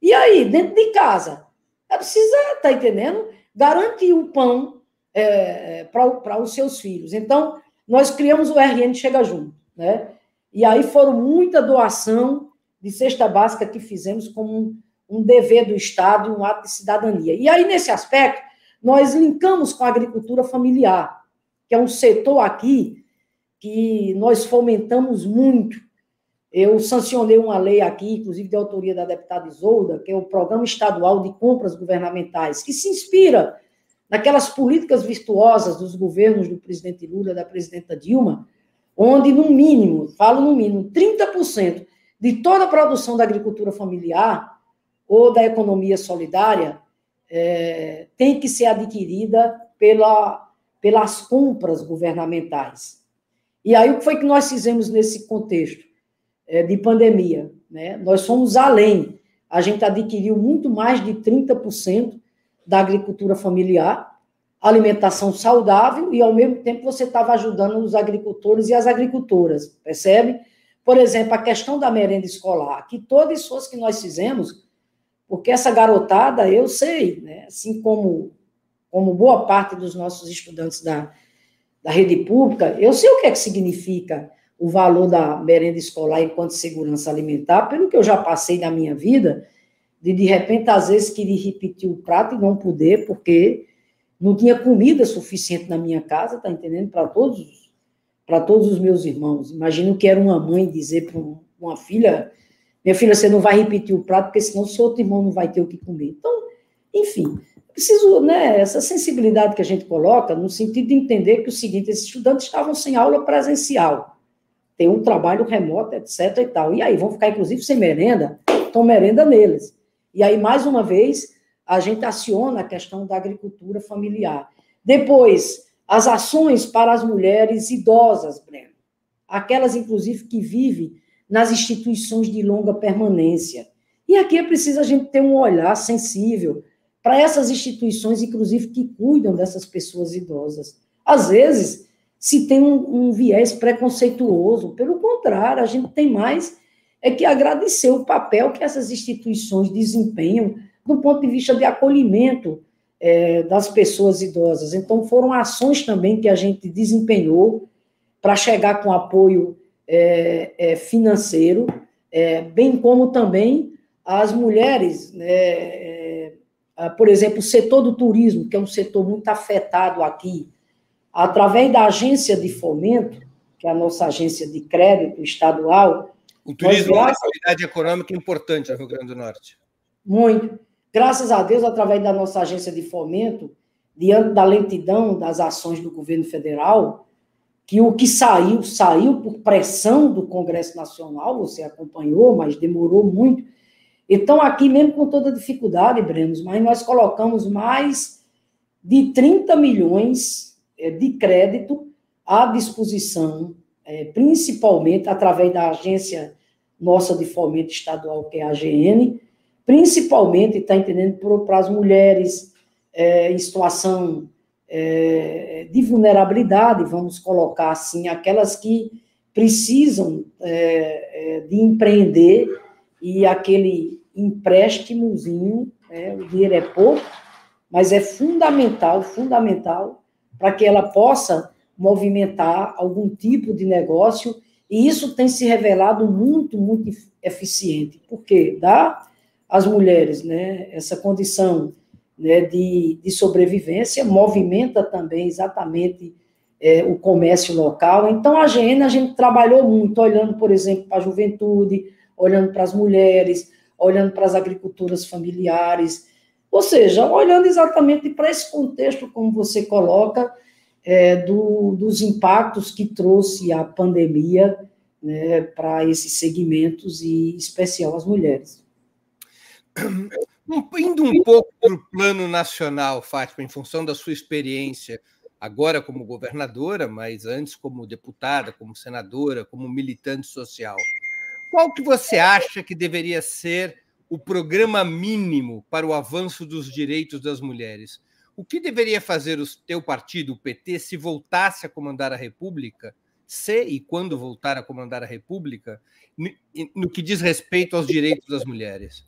E aí, dentro de casa? É preciso, tá entendendo? Garantir o pão é, para os seus filhos. Então, nós criamos o RN Chega Junto, né? E aí foram muita doação de cesta básica que fizemos como um, um dever do Estado, um ato de cidadania. E aí, nesse aspecto, nós linkamos com a agricultura familiar, que é um setor aqui que nós fomentamos muito. Eu sancionei uma lei aqui, inclusive de autoria da deputada Isolda, que é o Programa Estadual de Compras Governamentais, que se inspira naquelas políticas virtuosas dos governos do presidente Lula, da presidenta Dilma, onde, no mínimo, falo no mínimo, 30% de toda a produção da agricultura familiar ou da economia solidária é, tem que ser adquirida pela, pelas compras governamentais. E aí, o que foi que nós fizemos nesse contexto é, de pandemia? Né? Nós fomos além. A gente adquiriu muito mais de 30% da agricultura familiar, alimentação saudável, e ao mesmo tempo você estava ajudando os agricultores e as agricultoras, percebe? Por exemplo, a questão da merenda escolar, que todo esforço que nós fizemos, porque essa garotada, eu sei, né, assim como, como boa parte dos nossos estudantes da, da rede pública, eu sei o que é que significa o valor da merenda escolar enquanto segurança alimentar, pelo que eu já passei na minha vida, de de repente, às vezes, querer repetir o prato e não poder, porque não tinha comida suficiente na minha casa, tá entendendo? Para todos, para todos os meus irmãos. Imagino que era uma mãe dizer para uma filha: minha filha, você não vai repetir o prato, porque senão seu outro irmão não vai ter o que comer. Então, enfim, preciso, né, essa sensibilidade que a gente coloca, no sentido de entender que o seguinte: esses estudantes estavam sem aula presencial, tem um trabalho remoto, etc. e tal. E aí, vão ficar, inclusive, sem merenda, então merenda neles. E aí, mais uma vez, a gente aciona a questão da agricultura familiar. Depois, as ações para as mulheres idosas, Breno. Aquelas, inclusive, que vivem nas instituições de longa permanência. E aqui é preciso a gente ter um olhar sensível para essas instituições, inclusive, que cuidam dessas pessoas idosas. Às vezes, se tem um, um viés preconceituoso, pelo contrário, a gente tem mais é que agradecer o papel que essas instituições desempenham do ponto de vista de acolhimento é, das pessoas idosas. Então, foram ações também que a gente desempenhou para chegar com apoio é, é, financeiro, é, bem como também as mulheres, né, é, por exemplo, o setor do turismo, que é um setor muito afetado aqui, através da agência de fomento, que é a nossa agência de crédito estadual, o turismo é uma atividade econômica importante no Rio Grande do Norte. Muito. Graças a Deus, através da nossa agência de fomento, diante da lentidão das ações do governo federal, que o que saiu, saiu por pressão do Congresso Nacional, você acompanhou, mas demorou muito. Então, aqui, mesmo com toda dificuldade, Brenos, mas nós colocamos mais de 30 milhões eh, de crédito à disposição, eh, principalmente através da agência nossa de fomento estadual, que é a AGN, principalmente, está entendendo, para as mulheres é, em situação é, de vulnerabilidade, vamos colocar assim, aquelas que precisam é, é de empreender e aquele empréstimozinho, né, o dinheiro é pouco, mas é fundamental, fundamental, para que ela possa movimentar algum tipo de negócio e isso tem se revelado muito, muito eficiente, porque dá às mulheres né, essa condição né, de, de sobrevivência, movimenta também exatamente é, o comércio local. Então, a GN, a gente trabalhou muito, olhando, por exemplo, para a juventude, olhando para as mulheres, olhando para as agriculturas familiares, ou seja, olhando exatamente para esse contexto, como você coloca, é, do, dos impactos que trouxe a pandemia né, para esses segmentos e, em especial, as mulheres. Indo um pouco para o plano nacional, Fátima, em função da sua experiência, agora como governadora, mas antes como deputada, como senadora, como militante social, qual que você acha que deveria ser o programa mínimo para o avanço dos direitos das mulheres. O que deveria fazer o teu partido, o PT, se voltasse a comandar a República, se e quando voltar a comandar a República, no que diz respeito aos direitos das mulheres?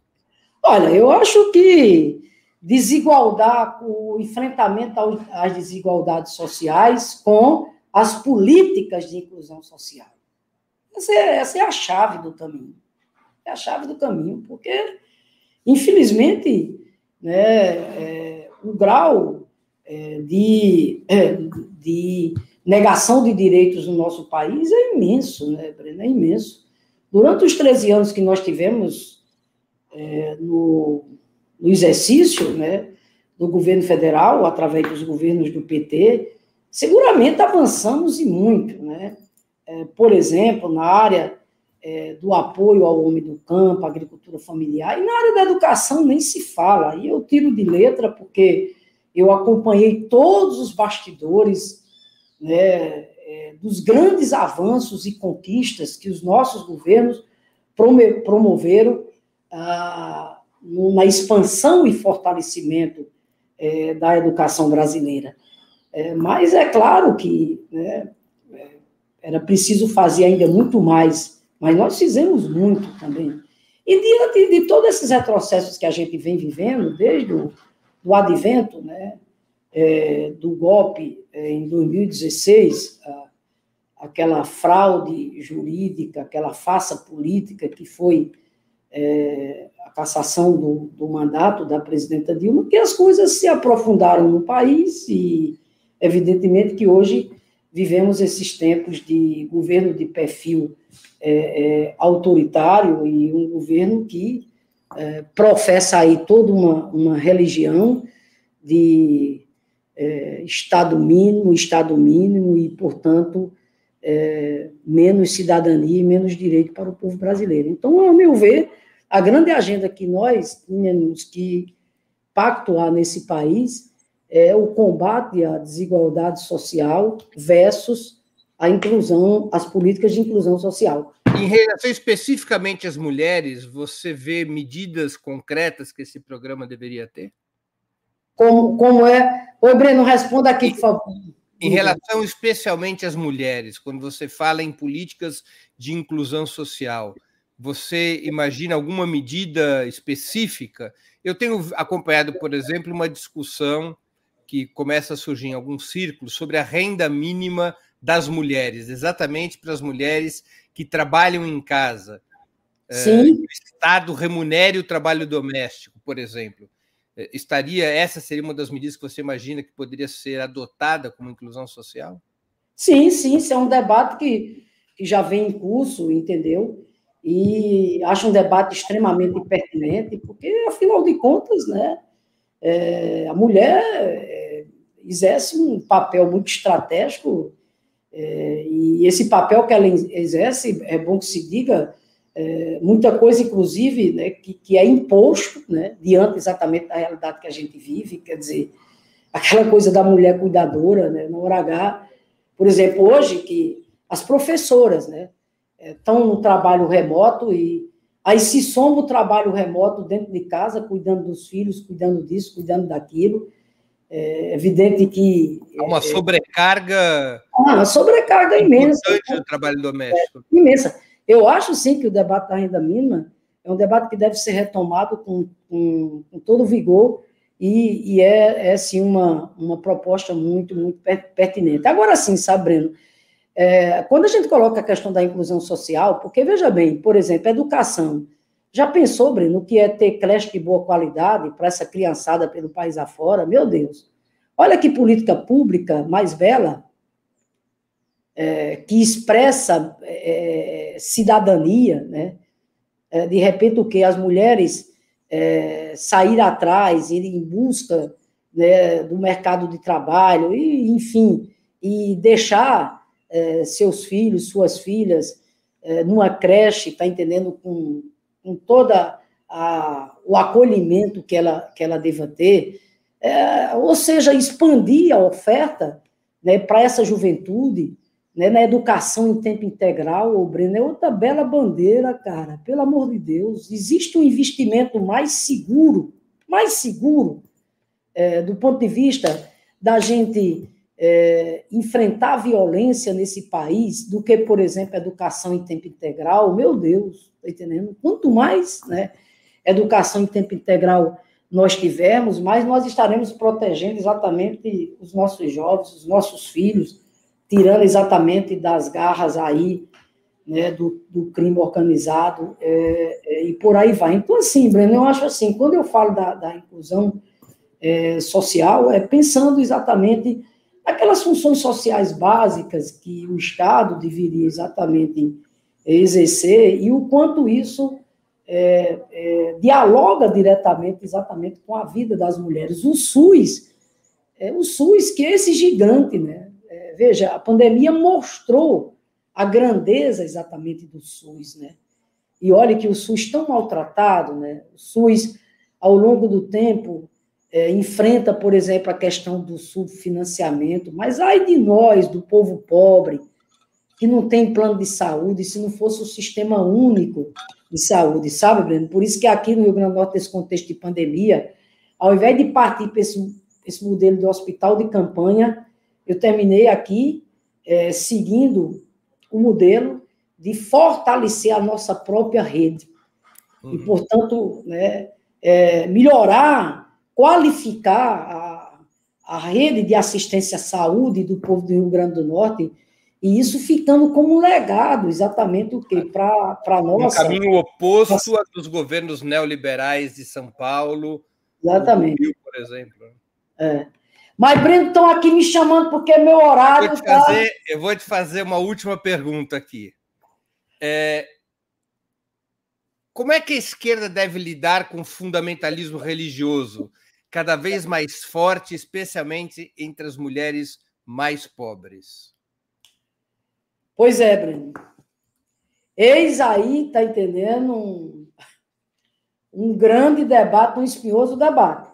Olha, eu acho que desigualdade, o enfrentamento às desigualdades sociais com as políticas de inclusão social. Essa é, essa é a chave do caminho. É a chave do caminho, porque, infelizmente, né, é, o grau é, de, é, de negação de direitos no nosso país é imenso, né, Breno? É imenso. Durante os 13 anos que nós tivemos é, no, no exercício né, do governo federal, através dos governos do PT, seguramente avançamos e muito. Né? É, por exemplo, na área é, do apoio ao homem do campo, agricultura familiar, e na área da educação nem se fala. E eu tiro de letra porque eu acompanhei todos os bastidores né, é, dos grandes avanços e conquistas que os nossos governos promoveram ah, na expansão e fortalecimento é, da educação brasileira. É, mas é claro que né, é, era preciso fazer ainda muito mais, mas nós fizemos muito também. E diante de todos esses retrocessos que a gente vem vivendo, desde o do advento né, é, do golpe é, em 2016, a, aquela fraude jurídica, aquela farsa política que foi é, a cassação do, do, mandato da presidenta Dilma, que as coisas se aprofundaram no país e, evidentemente, que hoje vivemos esses tempos de governo de perfil é, é, autoritário e um governo que é, professa aí toda uma, uma religião de é, Estado mínimo, Estado mínimo e, portanto, é, menos cidadania e menos direito para o povo brasileiro. Então, ao meu ver, a grande agenda que nós tínhamos que pactuar nesse país é o combate à desigualdade social versus a inclusão, as políticas de inclusão social. Em relação especificamente às mulheres, você vê medidas concretas que esse programa deveria ter? Como, como é? Oi, Breno, responda aqui, por favor. Em relação especialmente às mulheres, quando você fala em políticas de inclusão social, você imagina alguma medida específica? Eu tenho acompanhado, por exemplo, uma discussão que começa a surgir em alguns círculos sobre a renda mínima das mulheres, exatamente para as mulheres que trabalham em casa. É, Sim. o Estado remunere o trabalho doméstico, por exemplo. É, estaria essa seria uma das medidas que você imagina que poderia ser adotada como inclusão social? Sim, sim, isso é um debate que, que já vem em curso, entendeu? e acho um debate extremamente pertinente, porque, afinal de contas, né, é, a mulher exerce um papel muito estratégico, é, e esse papel que ela exerce, é bom que se diga, é, muita coisa, inclusive, né, que, que é imposto, né, diante exatamente da realidade que a gente vive, quer dizer, aquela coisa da mulher cuidadora, né, na hora H, por exemplo, hoje, que as professoras, né, estão no trabalho remoto e aí se soma o trabalho remoto dentro de casa, cuidando dos filhos, cuidando disso, cuidando daquilo. É evidente que. Há uma é, sobrecarga. Ah, uma sobrecarga imensa. do trabalho doméstico. É, imensa. Eu acho, sim, que o debate da renda mínima é um debate que deve ser retomado com, com, com todo vigor e, e é, é, sim, uma, uma proposta muito, muito pertinente. Agora sim, sabe, Breno, é, quando a gente coloca a questão da inclusão social, porque veja bem, por exemplo, educação. Já pensou, Breno, que é ter creche de boa qualidade para essa criançada pelo país afora? Meu Deus. Olha que política pública mais bela, é, que expressa é, cidadania, né? É, de repente, o que? As mulheres é, sair atrás, ir em busca né, do mercado de trabalho, e, enfim, e deixar é, seus filhos, suas filhas, é, numa creche, está entendendo, com, com toda a, o acolhimento que ela, que ela deva ter, é, ou seja, expandir a oferta né, para essa juventude, né, na educação em tempo integral, o Breno, é outra bela bandeira, cara, pelo amor de Deus. Existe um investimento mais seguro, mais seguro, é, do ponto de vista da gente é, enfrentar a violência nesse país do que, por exemplo, educação em tempo integral. Meu Deus, tá entendendo? Quanto mais né, educação em tempo integral nós tivermos, mais nós estaremos protegendo exatamente os nossos jovens, os nossos filhos, tirando exatamente das garras aí né, do, do crime organizado é, é, e por aí vai. Então, assim, Breno, eu acho assim, quando eu falo da, da inclusão é, social, é pensando exatamente aquelas funções sociais básicas que o Estado deveria exatamente exercer e o quanto isso é, é, dialoga diretamente exatamente com a vida das mulheres. O SUS, é, o SUS que é esse gigante, né? É, veja, a pandemia mostrou a grandeza exatamente do SUS, né? E olha que o SUS tão maltratado, né? O SUS, ao longo do tempo, é, enfrenta, por exemplo, a questão do subfinanciamento, mas ai de nós, do povo pobre, que não tem plano de saúde, se não fosse o sistema único de saúde, sabe, Breno? Por isso que aqui no Rio Grande do Norte, nesse contexto de pandemia, ao invés de partir para esse, esse modelo de hospital de campanha, eu terminei aqui é, seguindo o modelo de fortalecer a nossa própria rede. Uhum. E, portanto, né, é, melhorar qualificar a, a rede de assistência à saúde do povo do Rio Grande do Norte, e isso ficando como um legado, exatamente o quê? Para a nossa. Um caminho oposto nossa... dos governos neoliberais de São Paulo. Exatamente. Rio, por exemplo. É. Mas, Breno, estão aqui me chamando porque é meu horário. Eu vou te, tá... fazer, eu vou te fazer uma última pergunta aqui. É, como é que a esquerda deve lidar com o fundamentalismo religioso? Cada vez mais forte, especialmente entre as mulheres mais pobres. Pois é, Breno. Eis aí, tá entendendo, um, um grande debate, um espinhoso debate.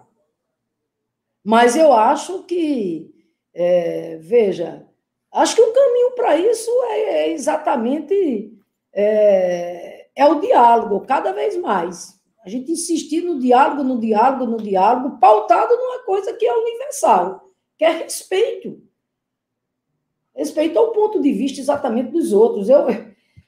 Mas eu acho que, é, veja, acho que o caminho para isso é, é exatamente é, é o diálogo, cada vez mais. A gente insistir no diálogo, no diálogo, no diálogo, pautado numa coisa que é universal, que é respeito. Respeito ao ponto de vista exatamente dos outros. Eu,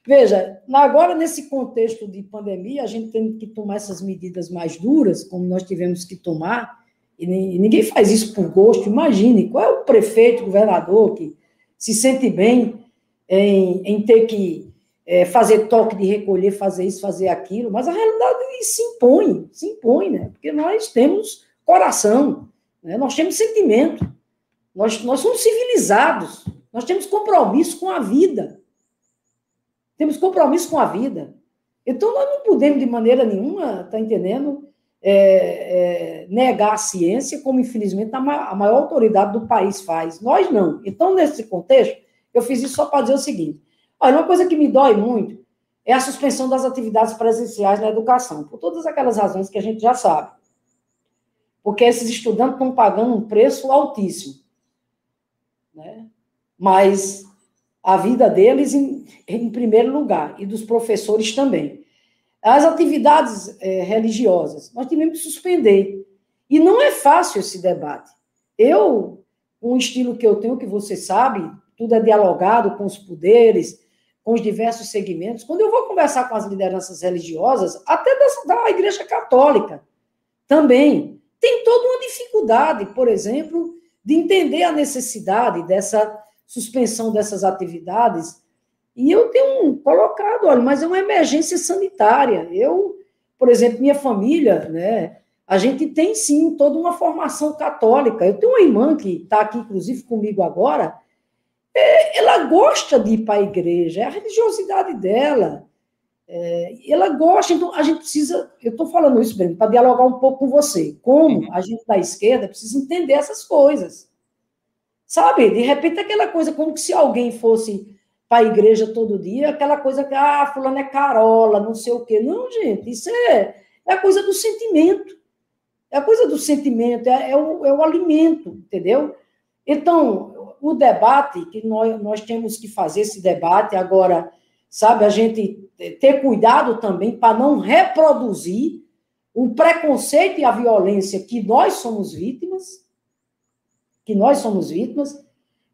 veja, agora nesse contexto de pandemia, a gente tem que tomar essas medidas mais duras, como nós tivemos que tomar, e ninguém faz isso por gosto. Imagine, qual é o prefeito, governador que se sente bem em, em ter que é, fazer toque de recolher, fazer isso, fazer aquilo, mas a realidade se impõe, se impõe, né? Porque nós temos coração, né? nós temos sentimento, nós, nós somos civilizados, nós temos compromisso com a vida. Temos compromisso com a vida. Então, nós não podemos, de maneira nenhuma, tá entendendo? É, é, negar a ciência, como infelizmente a maior, a maior autoridade do país faz. Nós não. Então, nesse contexto, eu fiz isso só para dizer o seguinte: Olha, uma coisa que me dói muito é a suspensão das atividades presenciais na educação, por todas aquelas razões que a gente já sabe. Porque esses estudantes estão pagando um preço altíssimo. Né? Mas a vida deles em, em primeiro lugar, e dos professores também. As atividades é, religiosas, nós tivemos que suspender. E não é fácil esse debate. Eu, com o estilo que eu tenho, que você sabe, tudo é dialogado com os poderes, com os diversos segmentos, quando eu vou conversar com as lideranças religiosas, até da, da Igreja Católica, também, tem toda uma dificuldade, por exemplo, de entender a necessidade dessa suspensão dessas atividades. E eu tenho colocado, olha, mas é uma emergência sanitária. Eu, por exemplo, minha família, né, a gente tem sim toda uma formação católica. Eu tenho uma irmã que está aqui, inclusive, comigo agora, é, ela gosta de ir para a igreja, é a religiosidade dela. É, ela gosta, então a gente precisa. Eu estou falando isso, para dialogar um pouco com você. Como a gente da esquerda precisa entender essas coisas. Sabe? De repente, aquela coisa, como se alguém fosse para a igreja todo dia, aquela coisa que, ah, fulano é carola, não sei o quê. Não, gente, isso é, é a coisa do sentimento. É a coisa do sentimento, é, é, o, é o alimento, entendeu? Então, o debate, que nós, nós temos que fazer esse debate agora, sabe, a gente ter cuidado também para não reproduzir o preconceito e a violência que nós somos vítimas, que nós somos vítimas.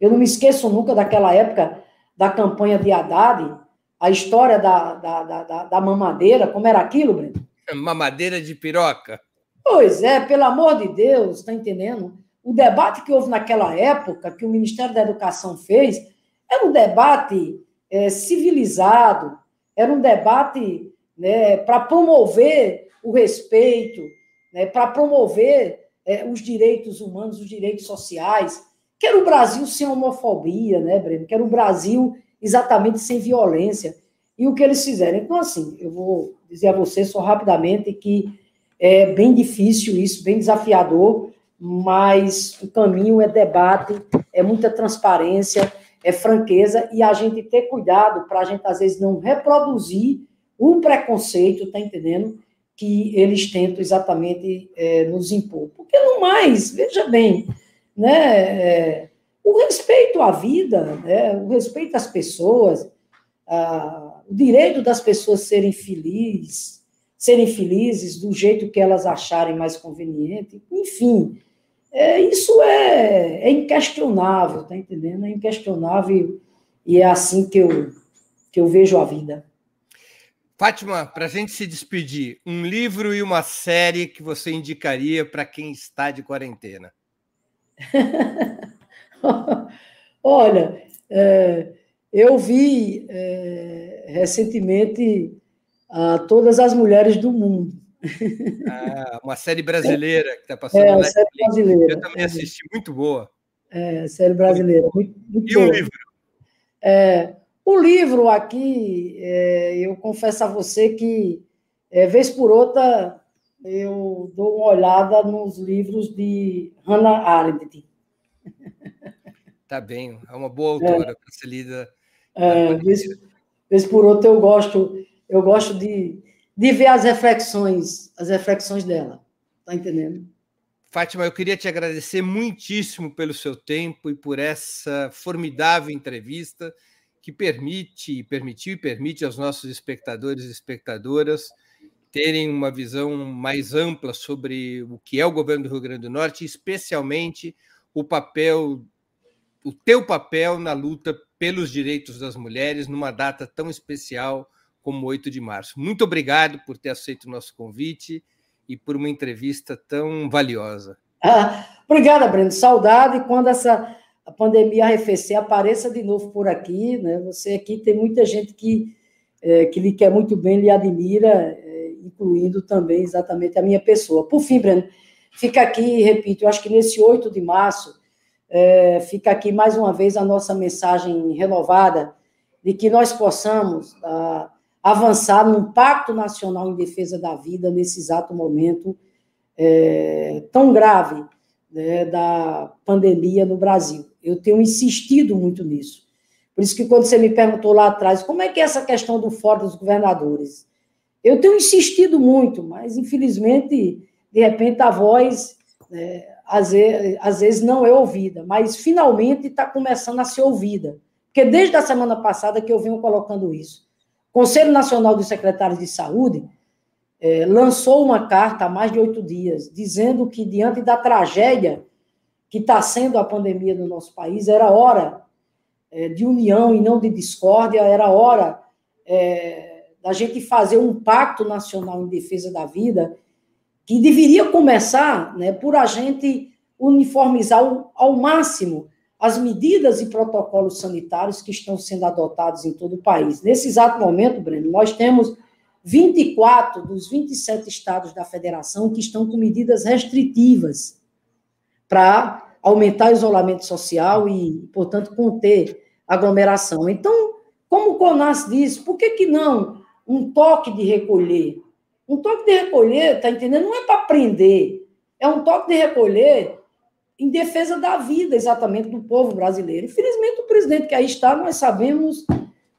Eu não me esqueço nunca daquela época da campanha de Haddad, a história da, da, da, da mamadeira, como era aquilo, Breno? Mamadeira de piroca. Pois é, pelo amor de Deus, está entendendo? O debate que houve naquela época, que o Ministério da Educação fez, era um debate é, civilizado, era um debate né, para promover o respeito, né, para promover é, os direitos humanos, os direitos sociais, que era o Brasil sem homofobia, né, Breno? Que era o Brasil exatamente sem violência. E o que eles fizeram? Então, assim, eu vou dizer a você só rapidamente que é bem difícil isso, bem desafiador, mas o caminho é debate, é muita transparência, é franqueza e a gente ter cuidado para a gente, às vezes, não reproduzir o preconceito, tá entendendo? Que eles tentam exatamente é, nos impor. Porque no mais, veja bem, né? É, o respeito à vida, né, o respeito às pessoas, a, o direito das pessoas serem felizes, serem felizes do jeito que elas acharem mais conveniente, enfim, é, isso é, é inquestionável, tá entendendo? É inquestionável e é assim que eu, que eu vejo a vida. Fátima, para a gente se despedir, um livro e uma série que você indicaria para quem está de quarentena? [LAUGHS] Olha, é, eu vi é, recentemente a Todas as Mulheres do Mundo. Ah, uma série brasileira que está passando é, série brasileira. Eu também assisti, muito boa. É, série brasileira. Muito, muito e o um livro? É, o livro aqui, é, eu confesso a você que, é, vez por outra, eu dou uma olhada nos livros de Hannah Arendt. Tá bem, é uma boa autora é, para ser lida. É, vez, vez por outra eu gosto, eu gosto de, de ver as reflexões, as reflexões dela. Tá entendendo? Fátima, eu queria te agradecer muitíssimo pelo seu tempo e por essa formidável entrevista que permite, permitiu e permite aos nossos espectadores e espectadoras terem uma visão mais ampla sobre o que é o governo do Rio Grande do Norte, especialmente o papel, o teu papel na luta pelos direitos das mulheres numa data tão especial como 8 de março. Muito obrigado por ter aceito o nosso convite e por uma entrevista tão valiosa. Ah, obrigada, Breno. Saudade quando essa a pandemia arrefecer, apareça de novo por aqui. Né? Você aqui tem muita gente que, é, que lhe quer muito bem, lhe admira, é, incluindo também exatamente a minha pessoa. Por fim, Breno, fica aqui, repito, eu acho que nesse 8 de março, é, fica aqui mais uma vez a nossa mensagem renovada de que nós possamos ah, avançar num pacto nacional em defesa da vida nesse exato momento é, tão grave né, da pandemia no Brasil. Eu tenho insistido muito nisso. Por isso que quando você me perguntou lá atrás, como é que é essa questão do Fórum dos Governadores? Eu tenho insistido muito, mas infelizmente, de repente, a voz né, às, vezes, às vezes não é ouvida, mas finalmente está começando a ser ouvida. Porque desde a semana passada que eu venho colocando isso. Conselho Nacional dos Secretários de Saúde é, lançou uma carta há mais de oito dias, dizendo que, diante da tragédia que está sendo a pandemia no nosso país, era hora é, de união e não de discórdia, era hora é, da gente fazer um pacto nacional em defesa da vida, que deveria começar né, por a gente uniformizar ao máximo as medidas e protocolos sanitários que estão sendo adotados em todo o país. Nesse exato momento, Breno, nós temos 24 dos 27 estados da federação que estão com medidas restritivas para aumentar o isolamento social e, portanto, conter aglomeração. Então, como o CONAS diz, por que, que não um toque de recolher? Um toque de recolher, tá entendendo? Não é para prender, é um toque de recolher em defesa da vida, exatamente, do povo brasileiro. Infelizmente, o presidente que aí está, nós sabemos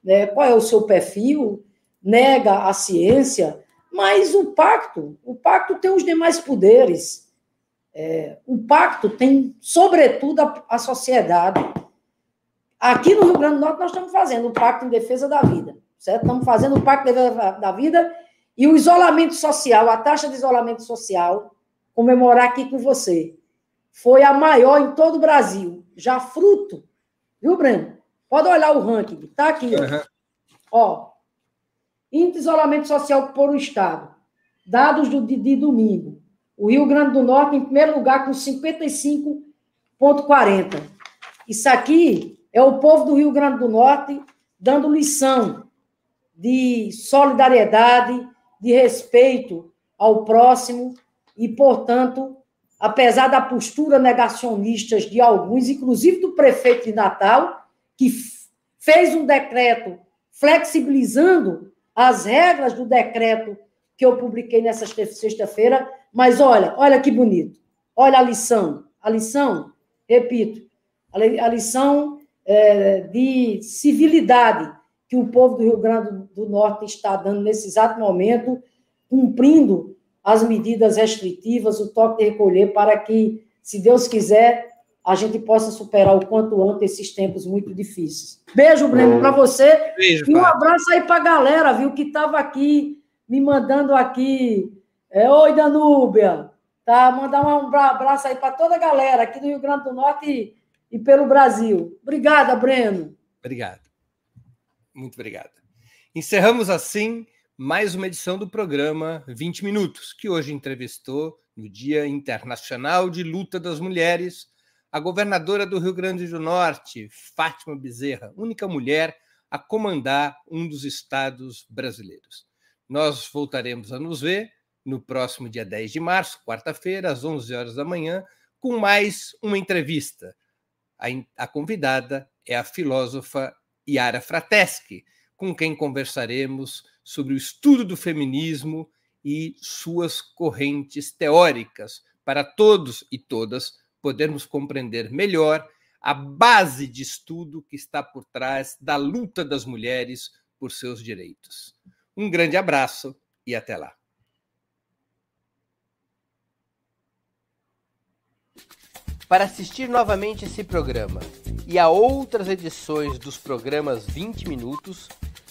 né, qual é o seu perfil, nega a ciência, mas o pacto, o pacto tem os demais poderes. É, o pacto tem, sobretudo, a, a sociedade. Aqui no Rio Grande do Norte, nós estamos fazendo o Pacto em Defesa da Vida, certo? Estamos fazendo o Pacto em Defesa da Vida e o isolamento social, a taxa de isolamento social, comemorar aqui com você, foi a maior em todo o Brasil, já fruto, viu, Breno? Pode olhar o ranking, tá aqui, ó. Uhum. Ó, índice de isolamento social por o Estado, dados do, de, de domingo. O Rio Grande do Norte, em primeiro lugar, com 55,40. Isso aqui é o povo do Rio Grande do Norte dando lição de solidariedade, de respeito ao próximo e, portanto, apesar da postura negacionista de alguns, inclusive do prefeito de Natal, que fez um decreto flexibilizando as regras do decreto que eu publiquei nessa sexta-feira, mas olha, olha que bonito. Olha a lição. A lição, repito, a lição é, de civilidade que o povo do Rio Grande do Norte está dando nesse exato momento, cumprindo as medidas restritivas, o toque de recolher, para que, se Deus quiser, a gente possa superar o quanto antes esses tempos muito difíceis. Beijo, Breno, para você. Beijo, e um pai. abraço aí para a galera, viu, que estava aqui, me mandando aqui. É, Oi, Danúbia. Tá? Mandar um abraço aí para toda a galera aqui do Rio Grande do Norte e, e pelo Brasil. Obrigada, Breno. Obrigado. Muito obrigado. Encerramos assim mais uma edição do programa 20 Minutos, que hoje entrevistou, no Dia Internacional de Luta das Mulheres, a governadora do Rio Grande do Norte, Fátima Bezerra, única mulher a comandar um dos estados brasileiros. Nós voltaremos a nos ver no próximo dia 10 de março, quarta-feira, às 11 horas da manhã, com mais uma entrevista. A, a convidada é a filósofa Yara Frateschi, com quem conversaremos sobre o estudo do feminismo e suas correntes teóricas para todos e todas podermos compreender melhor a base de estudo que está por trás da luta das mulheres por seus direitos. Um grande abraço e até lá. Para assistir novamente esse programa e a outras edições dos programas 20 Minutos,